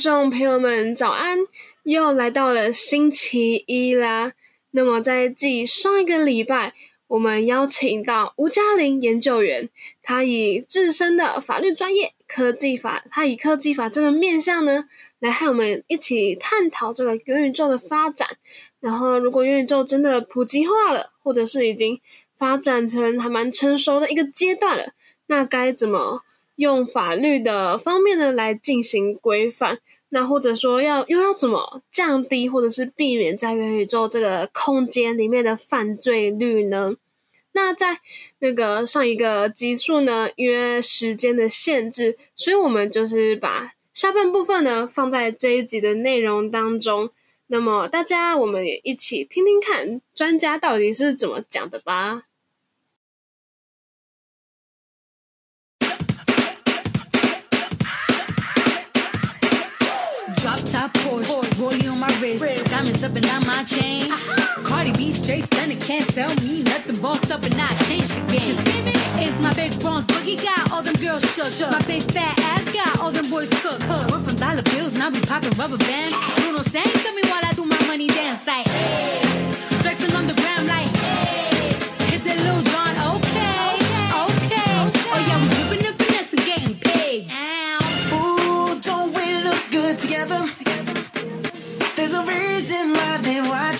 众朋友们，早安！又来到了星期一啦。那么，在继上一个礼拜，我们邀请到吴嘉玲研究员，他以自身的法律专业科技法，他以科技法这个面向呢，来和我们一起探讨这个元宇宙的发展。然后，如果元宇宙真的普及化了，或者是已经发展成还蛮成熟的一个阶段了，那该怎么？用法律的方面呢来进行规范，那或者说要又要怎么降低或者是避免在元宇宙这个空间里面的犯罪率呢？那在那个上一个集数呢，因为时间的限制，所以我们就是把下半部分呢放在这一集的内容当中。那么大家我们也一起听听看专家到底是怎么讲的吧。Top Porsche, rollie on my wrist, diamonds up and down my chain. Cardi B straight stunning, can't tell me nothing. Bossed up and I changed the game. It's my big bronze boogie got all them girls shook. My big fat ass got all them boys cooked. We're from dollar bills, now we popping rubber bands. Bruno sang to me while I do my money dance like. Hey. Flexing on the gram like. Hey. Hit that little John, okay, okay. Oh yeah, we dripping the finesse and getting paid.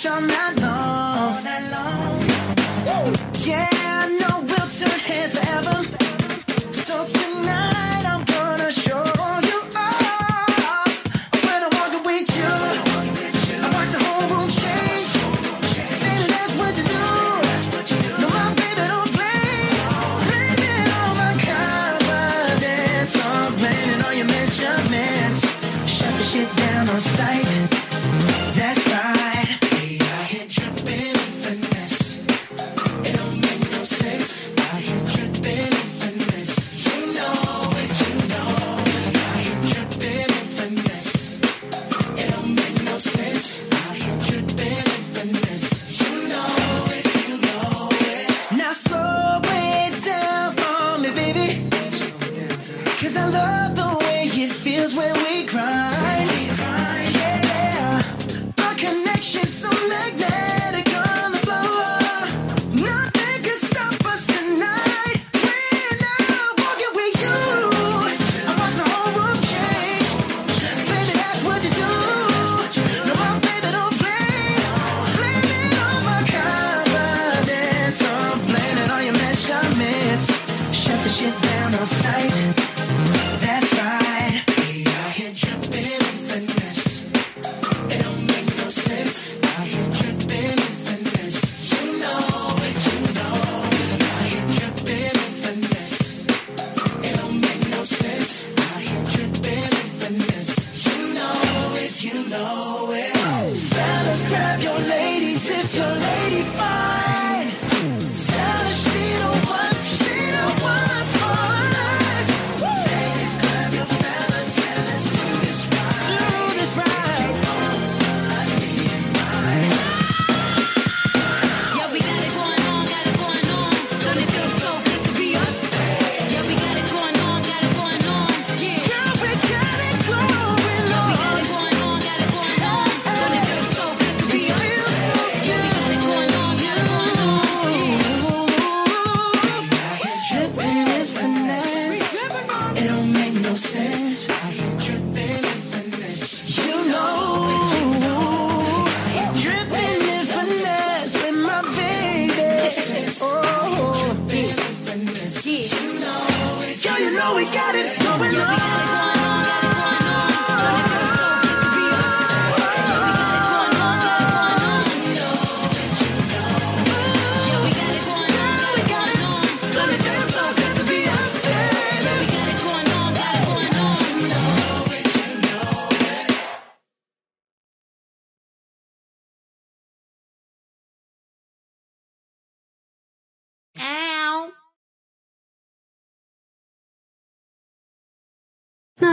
your lover.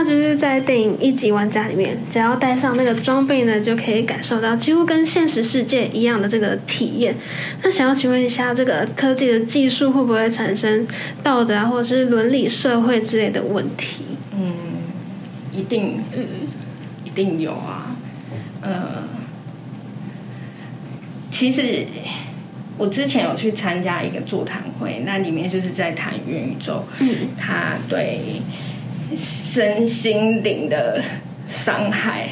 就是在电影《一级玩家》里面，只要带上那个装备呢，就可以感受到几乎跟现实世界一样的这个体验。那想要请问一下，这个科技的技术会不会产生道德啊，或者是伦理、社会之类的问题？嗯，一定，嗯，一定有啊。呃，其实我之前有去参加一个座谈会，那里面就是在谈元宇宙，嗯，它对身心灵的伤害，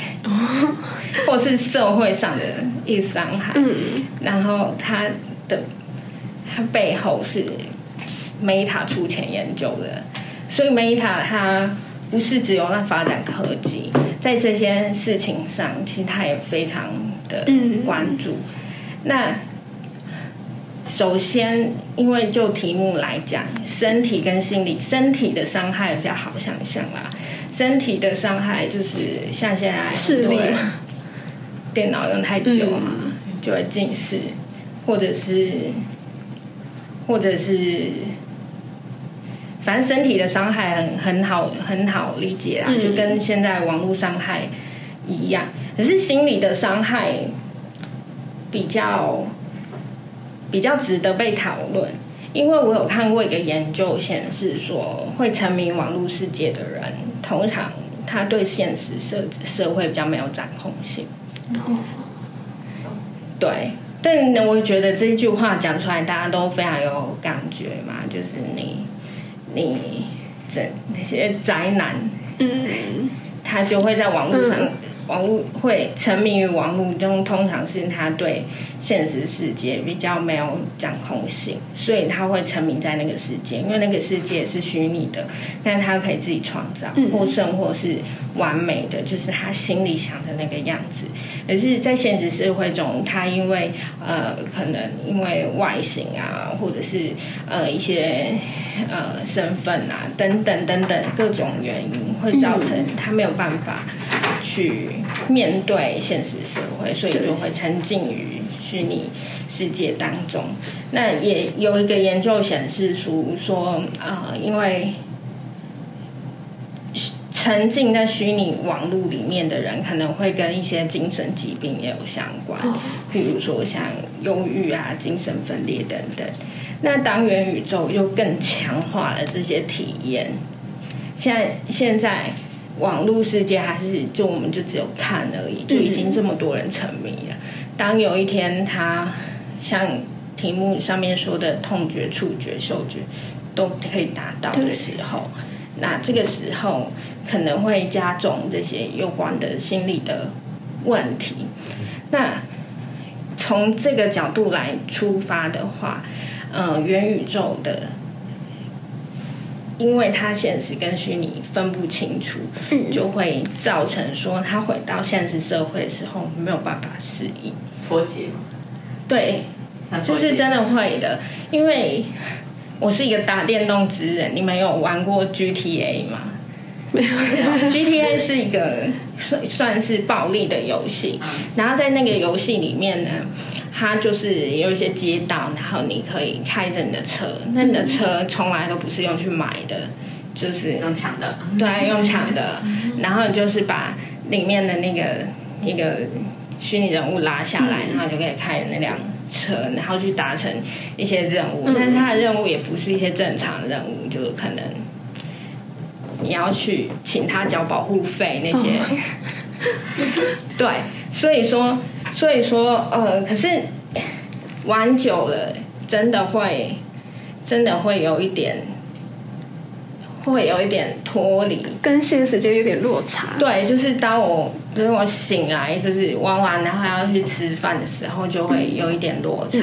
或是社会上的一个伤害，嗯，然后它的它背后是 Meta 出钱研究的，所以 Meta 它不是只有在发展科技，在这些事情上，其实它也非常的嗯。关注。那首先，因为就题目来讲，身体跟心理，身体的伤害比较好想象啦。身体的伤害就是像现在视力很多人电脑用太久啊，就会近视，或者是或者是，反正身体的伤害很很好很好理解啦，嗯就跟现在网络伤害一样。可是心理的伤害比较比较值得被讨论，因为我有看过一个研究显示说，会沉迷网络世界的人，通常他对现实社社会比较没有掌控性。对，但呢，我觉得这句话讲出来，大家都非常有感觉嘛，就是你你这那些宅男，嗯，他就会在网络上，嗯网络会沉迷于网络中，通常是他对现实世界比较没有掌控性，所以他会沉迷在那个世界，因为那个世界是虚拟的，但他可以自己创造，嗯或生活是完美的，就是他心里想的那个样子。可是，在现实社会中，他因为呃，可能因为外形啊，或者是呃一些呃身份啊等等等等各种原因，会造成他没有办法去面对现实社会，所以就会沉浸于虚拟世界当中。那也有一个研究显示出说，呃，因为沉浸在虚拟网络里面的人，可能会跟一些精神疾病也有相关，譬如说像忧郁啊、精神分裂等等。那当元宇宙又更强化了这些体验，现在现在网络世界还是就我们就只有看而已，就已经这么多人沉迷了。当有一天他像题目上面说的痛觉、触觉、嗅觉都可以达到的时候，那这个时候可能会加重这些有关的心理的问题。那从这个角度来出发的话，呃，元宇宙的，因为它现实跟虚拟分不清楚，就会造成说他回到现实社会的时候没有办法适应。脱节，对，这是真的会的，因为我是一个打电动之人。你们有玩过 GTA 吗？没有。GTA 是一个算算是暴力的游戏，然后在那个游戏里面呢，它就是有一些街道，然后你可以开着你的车，那你的车从来都不是用去买的，就是用抢的，对，用抢的，然后你就是把里面的那个那个虚拟人物拉下来，然后就可以开那辆车，然后去达成一些任务。但是他的任务也不是一些正常的任务，就是可能你要去请他交保护费那些。对，所以说，所以说，呃，可是玩久了，真的会，真的会有一点。会有一点脱离，跟现实就有点落差。对，就是当我就是我醒来，就是玩完，然后要去吃饭的时候，就会有一点落差，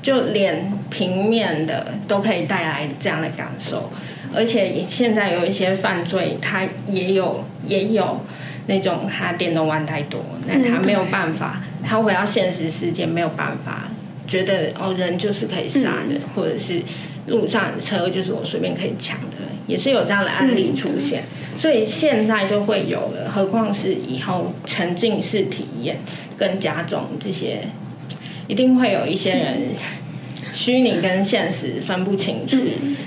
就连平面的都可以带来这样的感受。而且现在有一些犯罪，他也有也有那种他电动玩太多，那他没有办法，他回到现实世界没有办法，觉得哦人就是可以杀人，或者是路上的车就是我随便可以抢的，也是有这样的案例出现。所以现在就会有了，何况是以后沉浸式体验更加重这些，一定会有一些人虚拟跟现实分不清楚。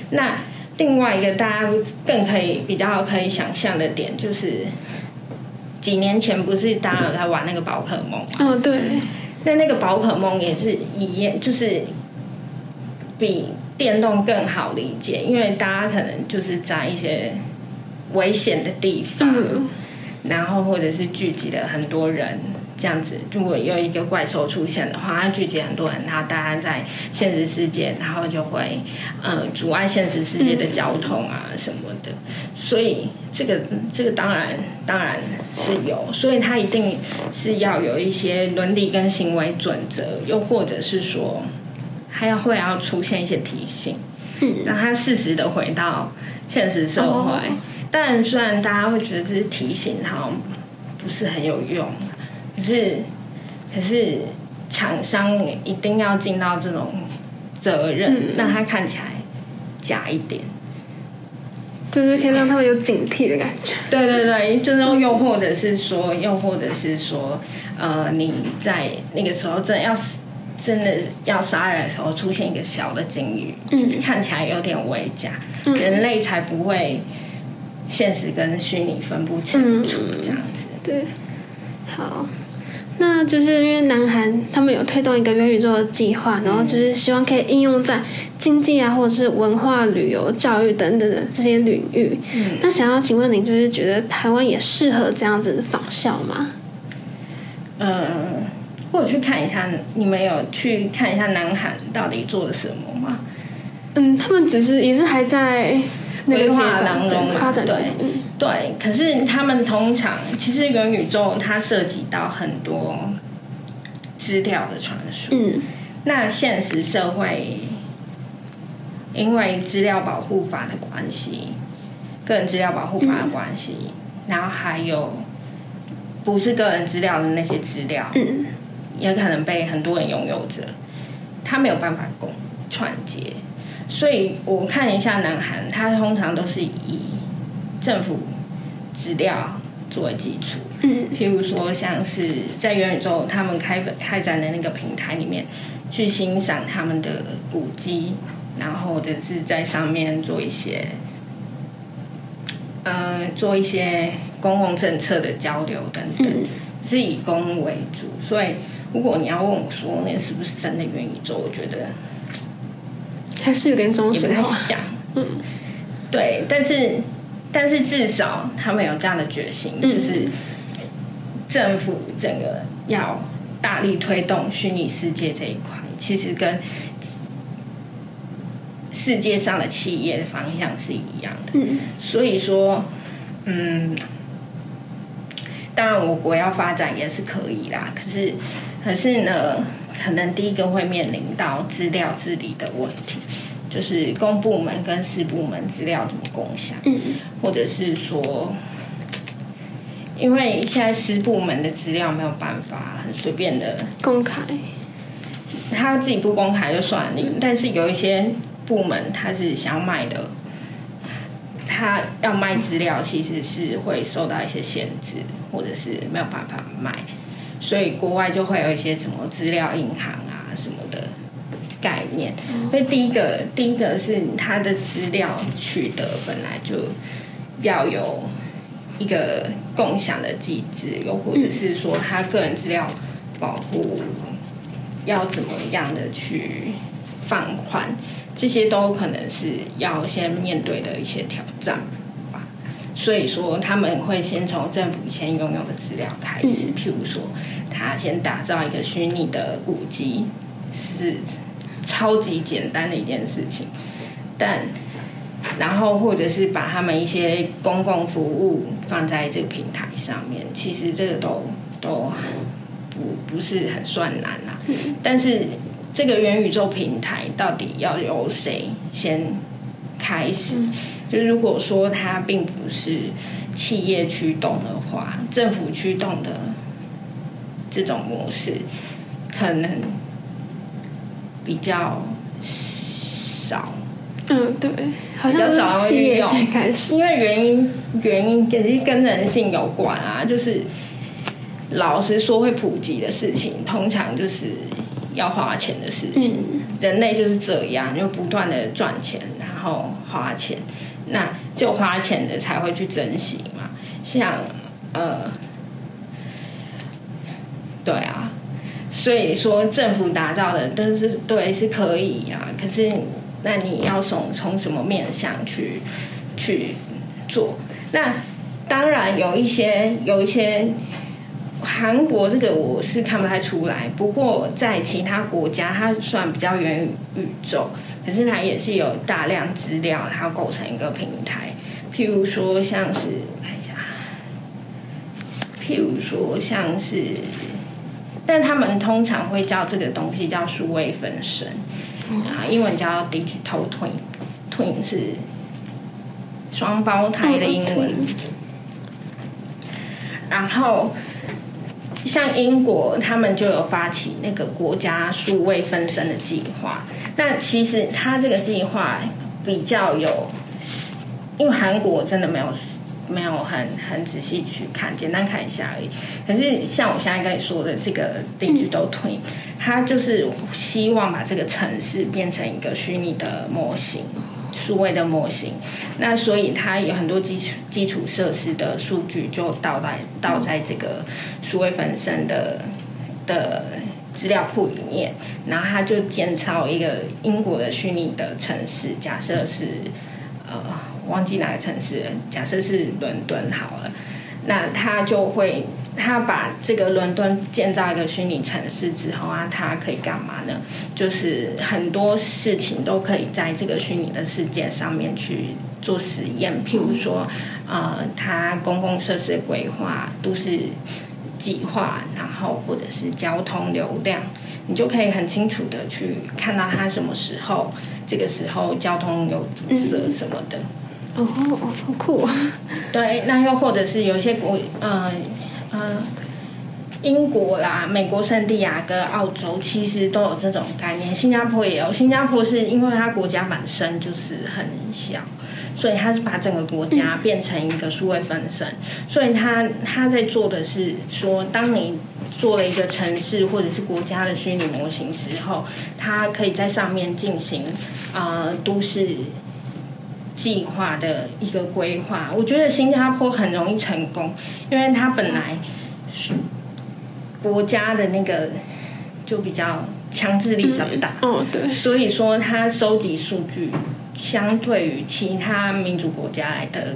那另外一个大家更可以比较可以想象的点就是，几年前不是大家有在玩那个宝可梦吗？嗯，对，那那个宝可梦也是一样，就是比电动更好理解，因为大家可能就是在一些危险的地方，嗯然后或者是聚集了很多人。这样子，如果有一个怪兽出现的话，它聚集很多人，然后大家在现实世界，然后就会呃阻碍现实世界的交通啊什么的。所以这个这个当然当然是有，所以它一定是要有一些伦理跟行为准则，又或者是说还要会要出现一些提醒，嗯让它适时的回到现实社会。哦但虽然大家会觉得这是提醒，好像不是很有用，可是可是厂商一定要尽到这种责任，嗯让它看起来假一点。就是可以让他们有警惕的感觉。对对对，就是又或者是说，又或者是说，呃，你在那个时候真的要死真的要杀人的时候，出现一个小的鲸鱼，嗯看起来有点微假，嗯人类才不会现实跟虚拟分不清楚嗯这样子。对，好，那就是因为南韩他们有推动一个元宇宙的计划，然后就是希望可以应用在经济啊，或者是文化、旅游、教育等等的这些领域。嗯那想要请问您，就是觉得台湾也适合这样子的仿效吗？嗯，或者去看一下，你们有去看一下南韩到底做了什么吗？嗯，他们只是也是还在那个规阶段划当中嘛对对，可是他们通常其实元宇宙它涉及到很多资料的传输。嗯那现实社会因为资料保护法的关系，个人资料保护法的关系，然后还有不是个人资料的那些资料，嗯也可能被很多人拥有着，他没有办法共串接。所以我看一下南韩，它通常都是以政府资料作为基础，嗯。譬如说像是在元宇宙他们开开展的那个平台里面，去欣赏他们的古迹，然后或者是在上面做一些，呃，做一些公共政策的交流等等，嗯。是以公为主。所以如果你要问我说那是不是真的元宇宙，我觉得还是有点中性化。太像。嗯对，但是但是至少他们有这样的决心，嗯就是政府整个要大力推动虚拟世界这一块，其实跟世界上的企业的方向是一样的。嗯所以说，嗯，当然我国要发展也是可以啦，可是可是呢，可能第一个会面临到资料治理的问题，就是公部门跟私部门资料怎么共享，嗯或者是说。因为现在私部门的资料没有办法很随便的公开。他自己不公开就算了，但是有一些部门他是想要卖的，他要卖资料其实是会受到一些限制，或者是没有办法卖，所以国外就会有一些什么资料银行啊什么的概念。所以第一个，第一个是他的资料取得本来就要有一个共享的机制，又或者是说他个人资料保护要怎么样的去放宽，这些都可能是要先面对的一些挑战吧。所以说，他们会先从政府先拥有的资料开始，譬如说，他先打造一个虚拟的古迹，是超级简单的一件事情，但然后或者是把他们一些公共服务放在这个平台上面，其实这个都都不不是很算难啦、但是这个元宇宙平台到底要由谁先开始？就如果说它并不是企业驱动的话，政府驱动的这种模式，可能比较少。嗯，对，好像是企业先开始。因为原因原因也是跟人性有关啊，就是老实说会普及的事情，通常就是要花钱的事情。嗯人类就是这样，就不断的赚钱，然然后花钱，那就花钱的才会去珍惜嘛。像呃，对啊，所以说政府打造的都是对是可以啊，可是那你要从从什么面向去去做？那当然有一些有一些。韩国这个我是看不太出来，不过在其他国家，它算比较远宇宙，可是它也是有大量资料，它构成一个平台。譬如说，像是看一下，譬如说像是，但他们通常会叫这个东西叫数位分身，啊，英文叫 digital twin，twin 是双胞胎的英文，然后。像英国，他们就有发起那个国家数位分身的计划。那其实他这个计划比较有，因为韩国真的没有没有很很仔细去看，简单看一下而已。可是像我现在跟你说的这个 Digital Twin，它就是希望把这个城市变成一个虚拟的模型。数位的模型，那所以它有很多基础基础设施的数据就倒在倒在这个数位分身的的资料库里面，然后他就建造一个英国的虚拟的城市，假设是呃忘记哪个城市，假设是伦敦好了，那他就会。他把这个伦敦建造一个虚拟城市之后啊，他可以干嘛呢？就是很多事情都可以在这个虚拟的世界上面去做实验。譬如说，呃，它公共设施规划、都市计划，然后或者是交通流量，你就可以很清楚的去看到它什么时候，这个时候交通有堵塞什么的。哦哦，好酷！对，那又或者是有一些国，嗯。嗯，英国啦、美国圣地亚哥澳洲其实都有这种概念，新加坡也有。新加坡是因为它国家本身就是很小，所以他是把整个国家变成一个数位分身。所以他他在做的是说，当你做了一个城市或者是国家的虚拟模型之后，它可以在上面进行啊都市计划的一个规划。我觉得新加坡很容易成功。因为它本来国家的那个就比较强制力比较大，嗯对，所以说它收集数据相对于其他民主国家来的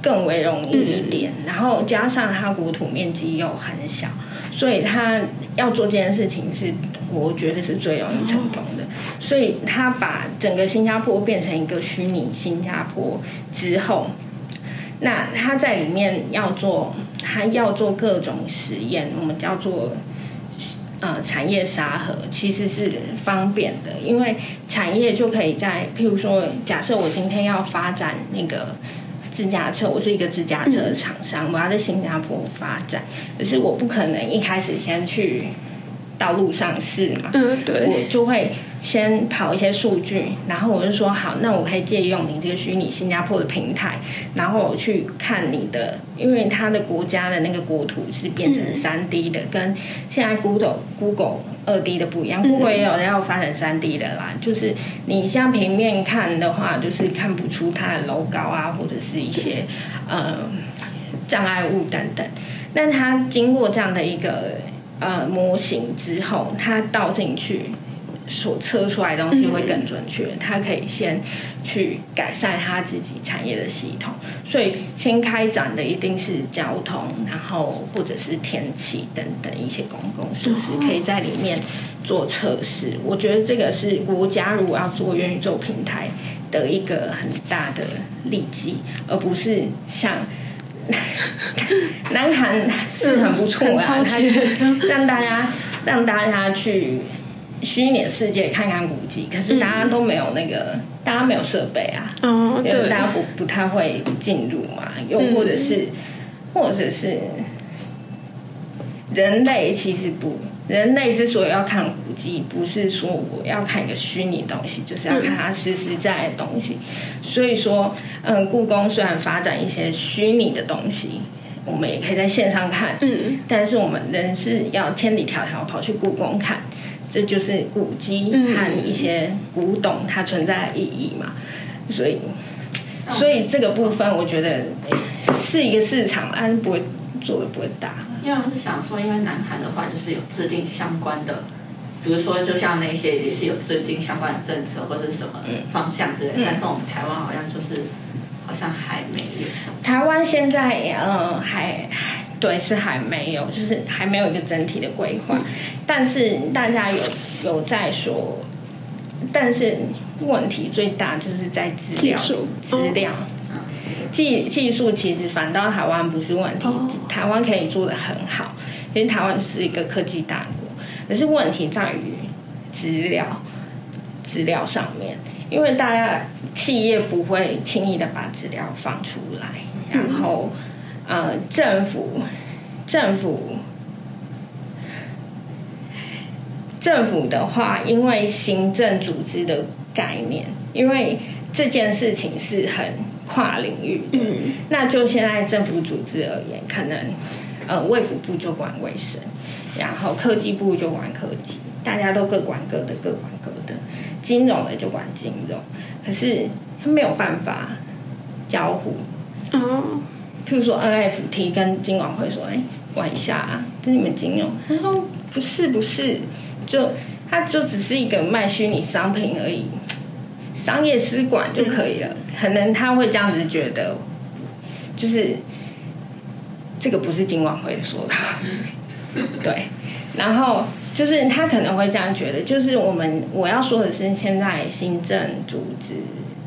更为容易一点，然后加上它国土面积又很小，所以它要做这件事情是我觉得是最容易成功的，所以他把整个新加坡变成一个虚拟新加坡之后。那他在里面要做，他要做各种实验，我们叫做呃产业沙盒，其实是方便的，因为产业就可以在，譬如说，假设我今天要发展那个自驾车，我是一个自驾车的厂商，我要在新加坡发展，可是我不可能一开始先去。道路上市嘛，嗯，对，我就会先跑一些数据，然后我就说好，那我可以借用你这个虚拟新加坡的平台，然后我去看你的，因为它的国家的那个国土是变成三 D 的，跟现在 Google Google 二 D 的不一样，Google 也有要发展三 D 的啦，就是你像平面看的话，就是看不出它的楼高啊，或者是一些呃障碍物等等，那它经过这样的一个。呃，模型之后，它倒进去所测出来的东西会更准确。它可以先去改善它自己产业的系统，所以先开展的一定是交通，然后或者是天气等等一些公共设施，可以在里面做测试。我觉得这个是国家如果要做元宇宙平台的一个很大的利基，而不是像。南韩是很不错啊，它让大家让大家去虚拟世界看看古迹，可是大家都没有那个，大家没有设备啊，哦，对，大家不不太会进入嘛，又或者是或者是人类其实不。人类之所以要看古迹，不是说我要看一个虚拟东西，就是要看它实实在在的东西。所以说，嗯，故宫虽然发展一些虚拟的东西，我们也可以在线上看，嗯，但是我们人是要千里迢迢跑去故宫看，这就是古迹和一些古董它存在的意义嘛。所以所以这个部分我觉得是一个市场，但是不会做的不会大。因为我是想说，因为南韩的话就是有制定相关的，比如说就像那些也是有制定相关的政策或者是什么方向之类的，嗯但是我们台湾好像就是好像还没有。台湾现在嗯还还对是还没有，就是还没有一个整体的规划，但是大家有有在说，但是问题最大就是在资料资料。技技术其实反倒台湾不是问题，哦。台湾可以做的很好，因为台湾是一个科技大国，可是问题在于资料资料上面，因为大家企业不会轻易的把资料放出来，然后呃政府政府政府的话，因为行政组织的概念，因为这件事情是很跨领域的，嗯。那就现在政府组织而言，可能呃卫福部就管卫生，然后科技部就管科技，大家都各管各的，各管各的，金融的就管金融，可是他没有办法交互，哦，譬如说 NFT 跟金管会说，哎、管一下啊，这你们金融，他说不是不是，就它就只是一个卖虚拟商品而已，商业司管就可以了。可能他会这样子觉得，就是这个不是金管会说的，对，然后就是他可能会这样觉得，就是我们我要说的是，现在行政组织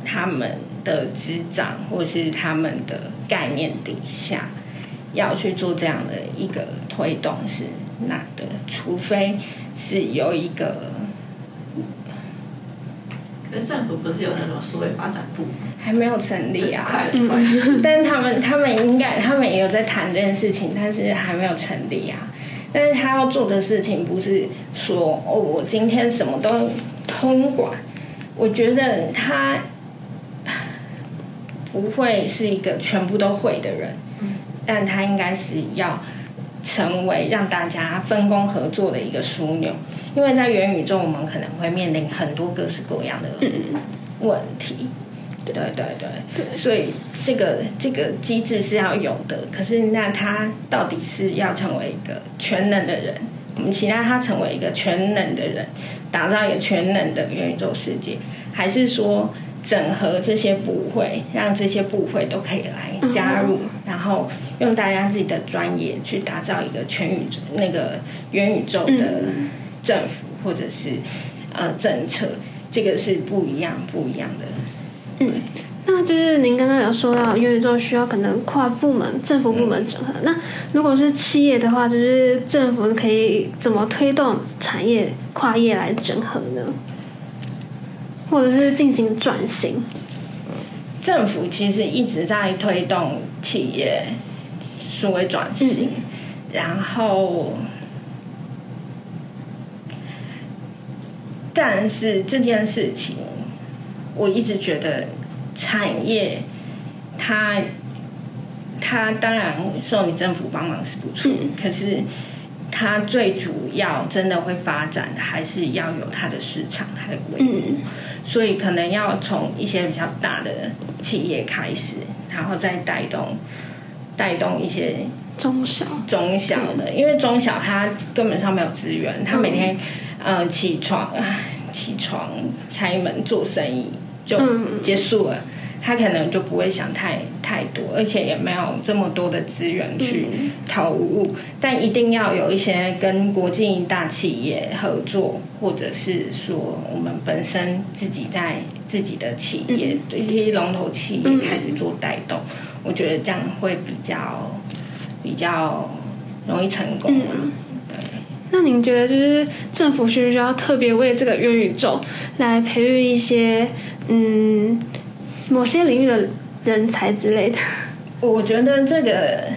他们的执掌或是他们的概念底下，要去做这样的一个推动是难的，除非是有一个可是政府不是有那种数位发展部？还没有成立啊，快了快了，但是他们他们应该他们也有在谈这件事情，但是还没有成立啊。但是他要做的事情不是说哦，我今天什么都通管，我觉得他不会是一个全部都会的人，但他应该是要成为让大家分工合作的一个枢纽，因为在元宇宙，我们可能会面临很多各式各样的问题。对对对，所以这个这个机制是要有的。可是那他到底是要成为一个全能的人？我们期待他成为一个全能的人，打造一个全能的元宇宙世界，还是说整合这些部会，让这些部会都可以来加入，然后用大家自己的专业去打造一个全宇宙那个元宇宙的政府或者是呃政策，这个是不一样不一样的。嗯那就是您刚刚有说到元宇宙需要可能跨部门、政府部门整合。那如果是企业的话，就是政府可以怎么推动产业跨业来整合呢？或者是进行转型？政府其实一直在推动企业数位转型，然后，但是这件事情，我一直觉得产业它它当然受你政府帮忙是不错，可是它最主要真的会发展的，还是要有它的市场、它的规模。所以可能要从一些比较大的企业开始，然后再带动带动一些中小。中小的，因为中小它根本上没有资源，它每天、呃起床唉起床开门做生意就嗯。结束了。他可能就不会想太太多，而且也没有这么多的资源去投入，但一定要有一些跟国际大企业合作，或者是说我们本身自己在自己的企业，对一些龙头企业开始做带动，我觉得这样会比较比较容易成功啊。那您觉得，就是政府需不需要特别为这个元宇宙来培育一些嗯某些领域的人才之类的？我觉得这个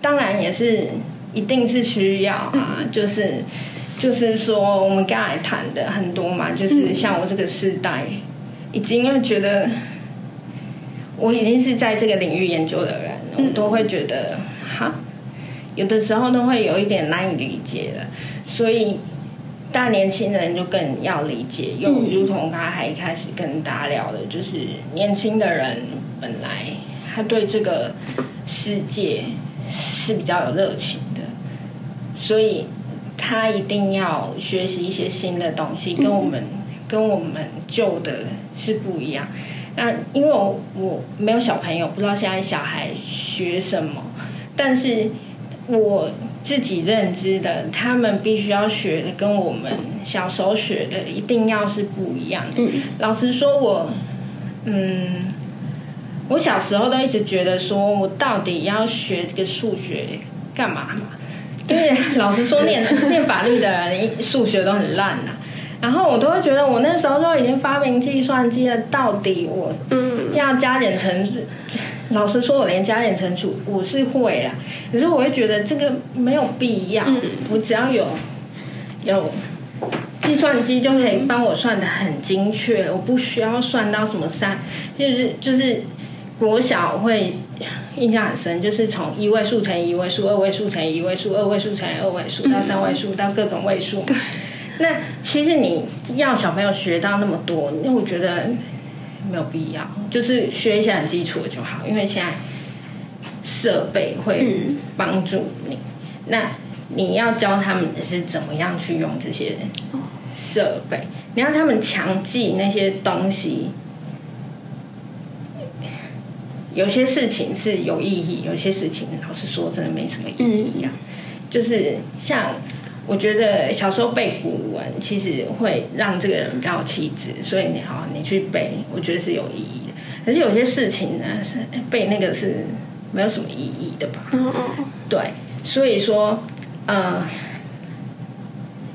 当然也是一定是需要啊，就是就是说我们刚才谈的很多嘛，就是像我这个时代，已经会觉得我已经是在这个领域研究的人，我都会觉得哈，有的时候都会有一点难以理解的，所以但年轻人就更要理解，又如同刚才一开始跟大家聊的，就是年轻的人本来他对这个世界是比较有热情的，所以他一定要学习一些新的东西，跟我们、跟我们旧的是不一样。那因为我我没有小朋友，不知道现在小孩学什么，但是我自己认知的，他们必须要学的跟我们小时候学的一定要是不一样的。老实说我，嗯，我小时候都一直觉得说，我到底要学这个数学干嘛嘛？因为老实说，念念法律的人数学都很烂呐、然后我都会觉得，我那时候都已经发明计算机了，到底我嗯要加减乘除，老实说，我连加减乘除我是会啦，可是我会觉得这个没有必要，我只要有有计算机就可以帮我算的很精确，我不需要算到什么三，就是就是国小会印象很深，就是从一位数乘以一位数，二位数乘以一位数，二位数乘以二位数，到三位数，到各种位数。那其实你要小朋友学到那么多，那我觉得没有必要，就是学一些很基础的就好，因为现在设备会帮助你。那你要教他们的是怎么样去用这些设备，你让他们强记那些东西。有些事情是有意义，有些事情老实说真的没什么意义啊。就是像我觉得小时候背古文，其实会让这个人比较有气质，所以你好，你去背，我觉得是有意义的。可是有些事情呢，是背那个是没有什么意义的吧？嗯嗯对，所以说，呃，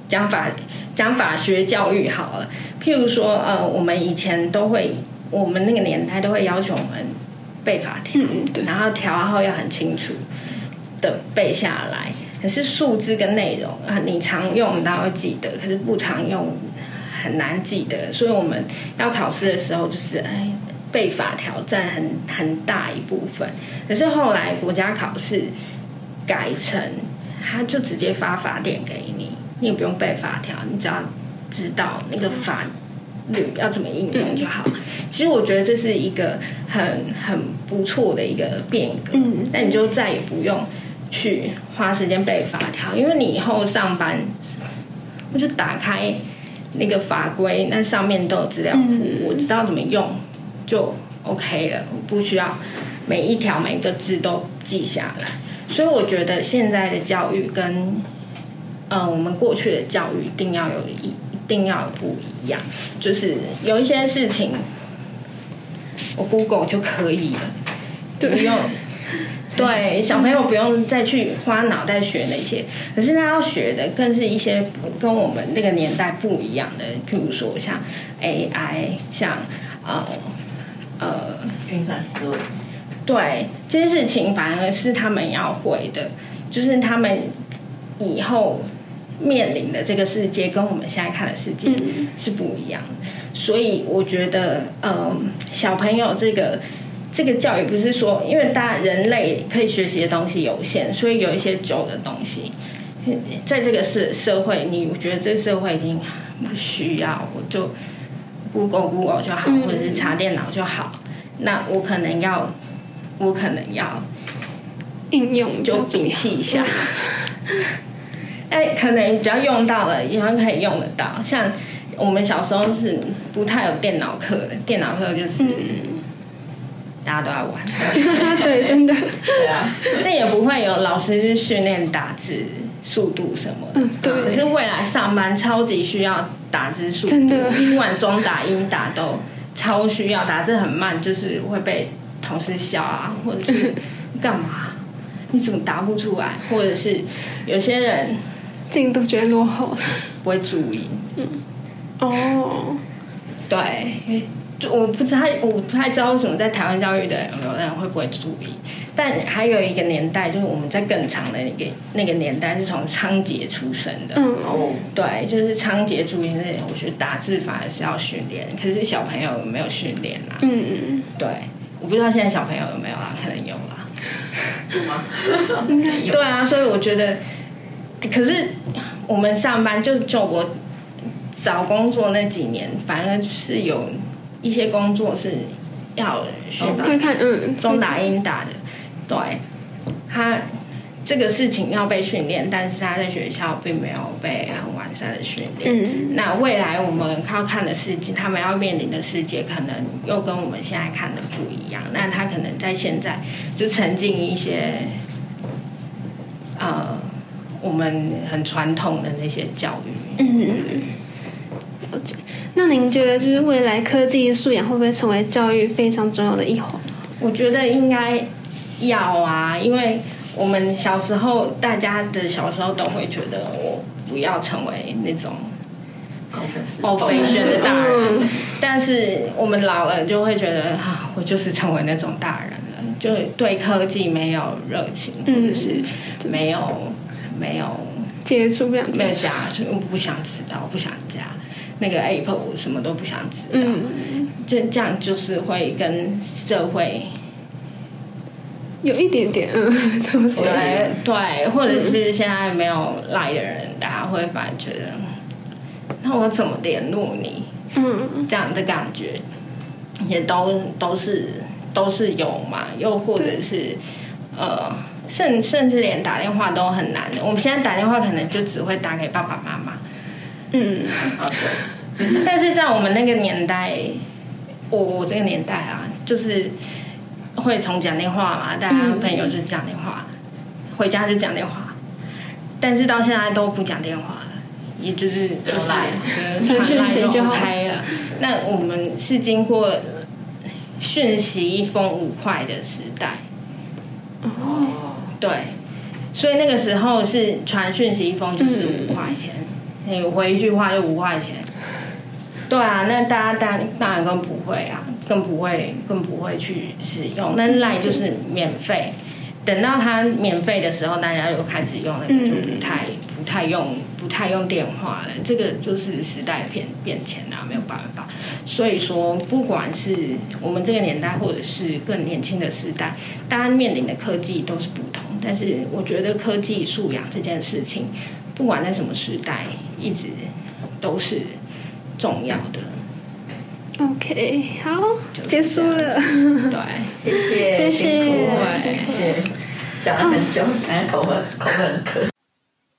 讲法讲法学教育好了，譬如说，呃，我们以前都会，我们那个年代都会要求我们背法条，嗯对然后条号要很清楚的背下来。可是数字跟内容啊，你常用当然会记得，可是不常用很难记得。所以我们要考试的时候，就是哎，背法条占很很大一部分。可是后来国家考试改成，他就直接发法典给你，你也不用背法条，你只要知道那个法律要怎么应用就好。其实我觉得这是一个很很不错的一个变革。嗯那你就再也不用去花时间背法条，因为你以后上班，我就打开那个法规，那上面都有资料库，嗯我知道怎么用就 OK 了，我不需要每一条每一个字都记下来。所以我觉得现在的教育跟呃我们过去的教育一定要有一一定要不一样，就是有一些事情我 Google 就可以了，不对用。对，小朋友不用再去花脑袋学那些，可是他要学的更是一些跟我们那个年代不一样的，譬如说像 AI，像呃呃运算思维，对这些事情反而是他们要会的，就是他们以后面临的这个世界跟我们现在看的世界嗯。是不一样的，所以我觉得，呃，小朋友这个这个教育不是说，因为大家人类可以学习的东西有限，所以有一些旧的东西，在这个社社会，你我觉得这个社会已经不需要，我就 Google Google 就好，嗯或者是查电脑就好。那我可能要，我可能要应用就摒弃一下。哎，可能比较用到了，以后可以用得到。像我们小时候是不太有电脑课的，电脑课就是、嗯大家都在玩，对，真的，对啊，那也不会有老师去训练打字速度什么的。嗯对可是未来上班超级需要打字速度，真的不管中打英打都超需要，打字很慢就是会被同事笑啊，或者是 干嘛？你怎么答不出来？或者是有些人进度觉得落后。不会注意，嗯哦，对，因为就我不知道，我不太知道为什么在台湾教育的有的人会不会注意。但还有一个年代，就是我们在更长的那个那个年代，是从仓颉出生的。嗯，哦，对，就是仓颉注音这些，我觉得打字反而是要训练，可是小朋友有没有训练啦？嗯嗯，对，我不知道现在小朋友有没有啦，可能有啦。有吗？应该对啊，所以我觉得，可是我们上班就就我找工作那几年，反而是有一些工作是要学会看嗯，中打英打的，对他这个事情要被训练，但是他在学校并没有被很完善的训练。嗯那未来我们要看的世界，他们要面临的世界，可能又跟我们现在看的不一样。那他可能在现在就沉浸一些，呃，我们很传统的那些教育。嗯，了解。那您觉得就是未来科技素养会不会成为教育非常重要的一环？我觉得应该要啊，因为我们小时候，大家的小时候都会觉得我不要成为那种工程师哦飞旋的大人，嗯但是我们老了就会觉得啊，我就是成为那种大人了，就对科技没有热情，或嗯者是没有没有接触不想没接触。有加，所以我不想知道，不想加那个 Apple 什么都不想知道，嗯，这这样就是会跟社会有一点点，嗯，对不起？对对，或者是现在没有来的人，大家会反而觉得，那我怎么联络你？嗯这样的感觉，也都都是都是有嘛，又或者是呃，甚甚至连打电话都很难的。我们现在打电话可能就只会打给爸爸妈妈，嗯，啊，对，但是在我们那个年代，我我这个年代啊，就是会从讲电话嘛，大家嗯朋友就是讲电话，回家就讲电话，但是到现在都不讲电话了。也就是就是赖嗯传讯息就好开了。那我们是经过讯息一封五块的时代，哦，对，所以那个时候是传讯息一封就是五块钱，你回一句话就五块钱。对啊，那大家当然当然更不会啊，更不会更不会去使用。那赖就是免费，等到它免费的时候，大家又开始用那个就不太、不太用不太用电话了。这个就是时代变变迁啊，没有办法。所以说，不管是我们这个年代，或者是更年轻的时代，大家面临的科技都是不同。但是我觉得科技素养这件事情，不管在什么时代，一直都是重要的。OK，好，结束了。对，谢谢，谢谢辛苦谢谢，讲了很久，口吻口吻很渴。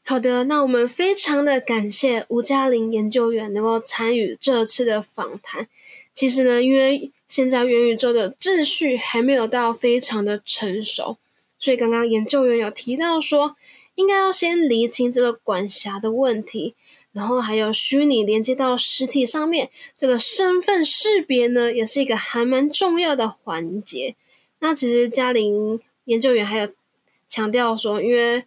好的，那我们非常的感谢吴嘉玲研究员能够参与这次的访谈。其实呢，因为现在元宇宙的秩序还没有到非常的成熟，所以刚刚研究员有提到说，应该要先厘清这个管辖的问题，然后还有虚拟连接到实体上面，这个身份识别呢，也是一个还蛮重要的环节。那其实嘉玲研究员还有强调说，因为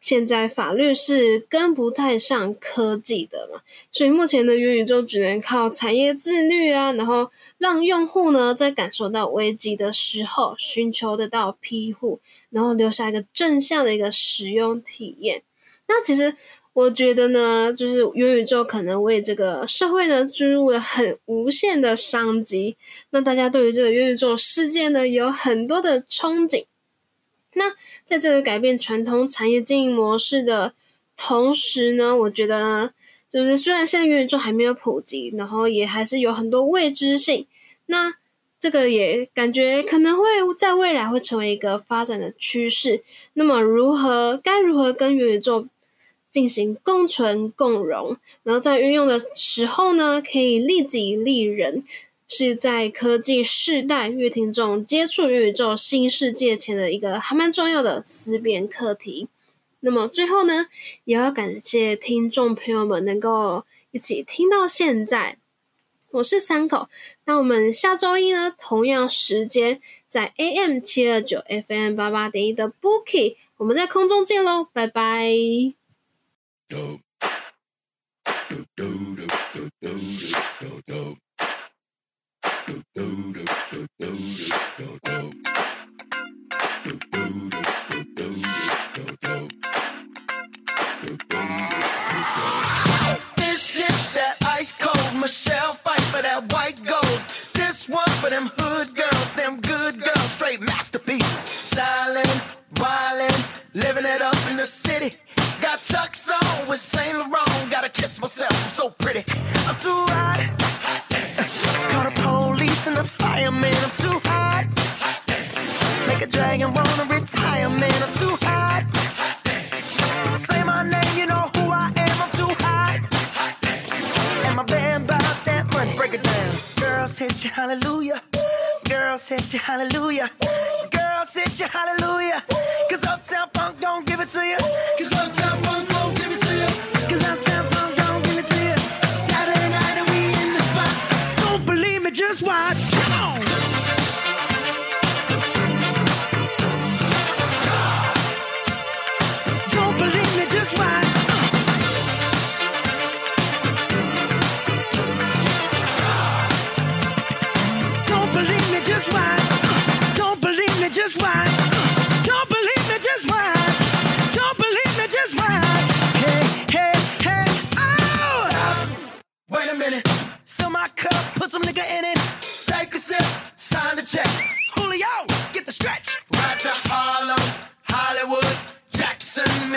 现在法律是跟不太上科技的嘛，所以目前的元宇宙只能靠产业自律啊，然后让用户呢在感受到危机的时候寻求得到庇护，然后留下一个正向的一个使用体验。那其实我觉得呢，就是元宇宙可能为这个社会呢注入了很无限的商机。那大家对于这个元宇宙世界呢有很多的憧憬。那在这个改变传统产业经营模式的同时呢，我觉得，就是虽然现在元宇宙还没有普及，然后也还是有很多未知性，那这个也感觉可能会在未来会成为一个发展的趋势。那么，如何该如何跟元宇宙进行共存共荣，然后在运用的时候呢，可以利己利人，是在科技世代乐听众接触元宇宙新世界前的一个还蛮重要的思辨课题。那么最后呢，也要感谢听众朋友们能够一起听到现在。我是三口，那我们下周一呢，同样时间在 AM 七二九 FM 八八点一的 Bookie，我们在空中见喽，拜拜。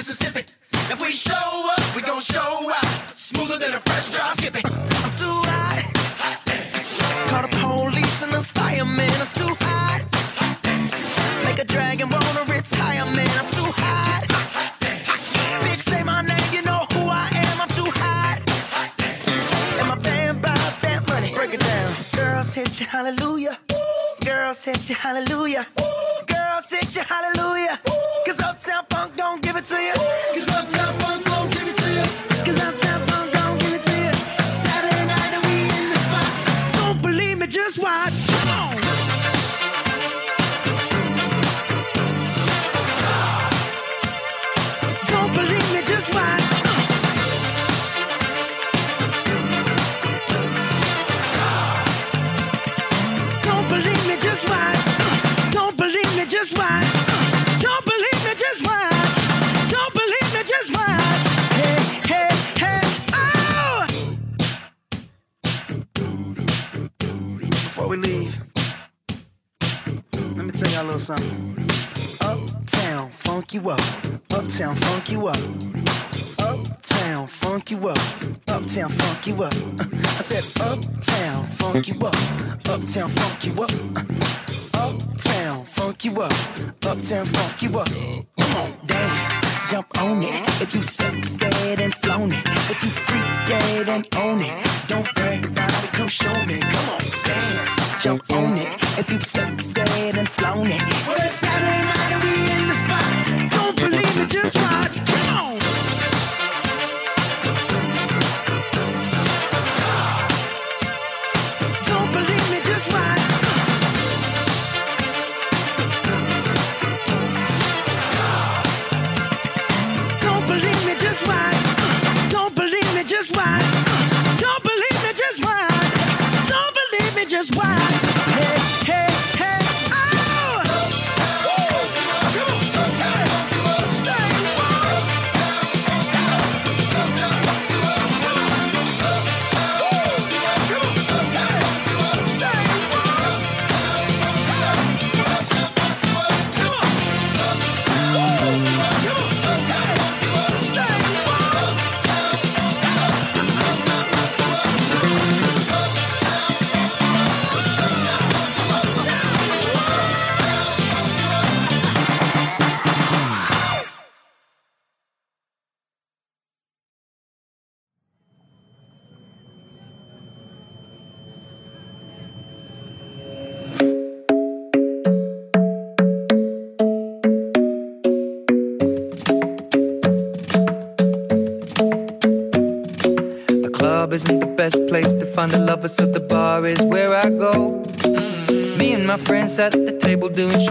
Mississippi. If we show up, we gon' show out. Smoother than a fresh drop. Skip it. I'm too hot. Call the police and the fireman. I'm too hot. Make a dragon wanna retire, man. I'm too hot. Bitch, say my name, you know who I am. I'm too hot. And my band bought that money. Break it down. Girls hit you, hallelujah. Girls hit you, hallelujah. Girls hit you, hallelujah. Cause Uptown it to you. Uptown, funk you up. Uptown, funk you up. Uptown, funk you up. Uptown, funk you up. I said, Uptown, funk you up. Uptown, funk you up. Uptown, funk you up. Uptown, funk you up. Come on, dance, jump on it. If you sexed and flown it. If you freak dead and own it. Don't brag about it, come show me. Come on, dance, jump on it. If you sexed and flown it. Well, it's Saturday night and we in the spot. Don't believe it, just watch. Come on.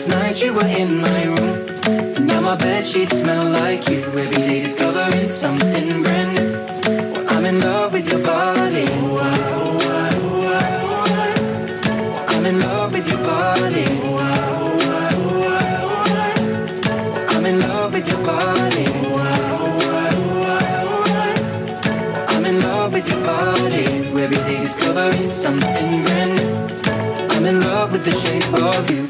Last night you were in my room. Now my bed sheets smell like you. Every day discovering something brand new. Well, I'm in love with your body. I'm in love with your body. I'm in love with your body. I'm in love with your body. Every day discovering something brand new. I'm in love with the shape of you.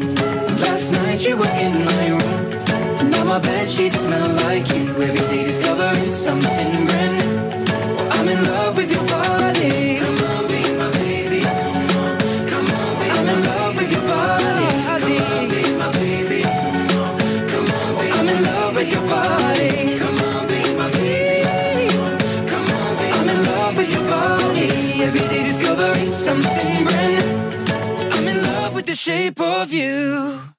Last night you were in my room. Now my bed sheets smell like you. Every day discovering something brand new. I'm in love with your body. Come on, be my baby. Come on, come on, be I'm in love with your body. Come on, be my baby. Come on, come on, be I'm in love with your body. Come on, be my baby. Come on, be I'm in love with your body. Every day discovering something brand new. I'm in love with the shape of you.《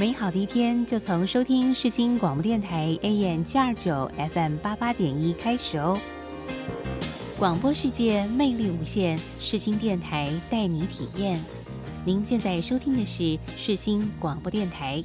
美好的一天就从收听世新广播电台 AM 七二九 FM 八八点一开始哦。广播世界魅力无限，世新电台带你体验。您现在收听的是世新广播电台。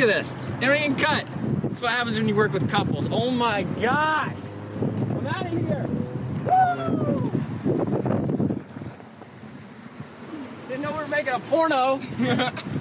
Look at this. Never even cut. That's what happens when you work with couples. Oh my gosh. I'm out of here. Woo! Didn't know we were making a porno.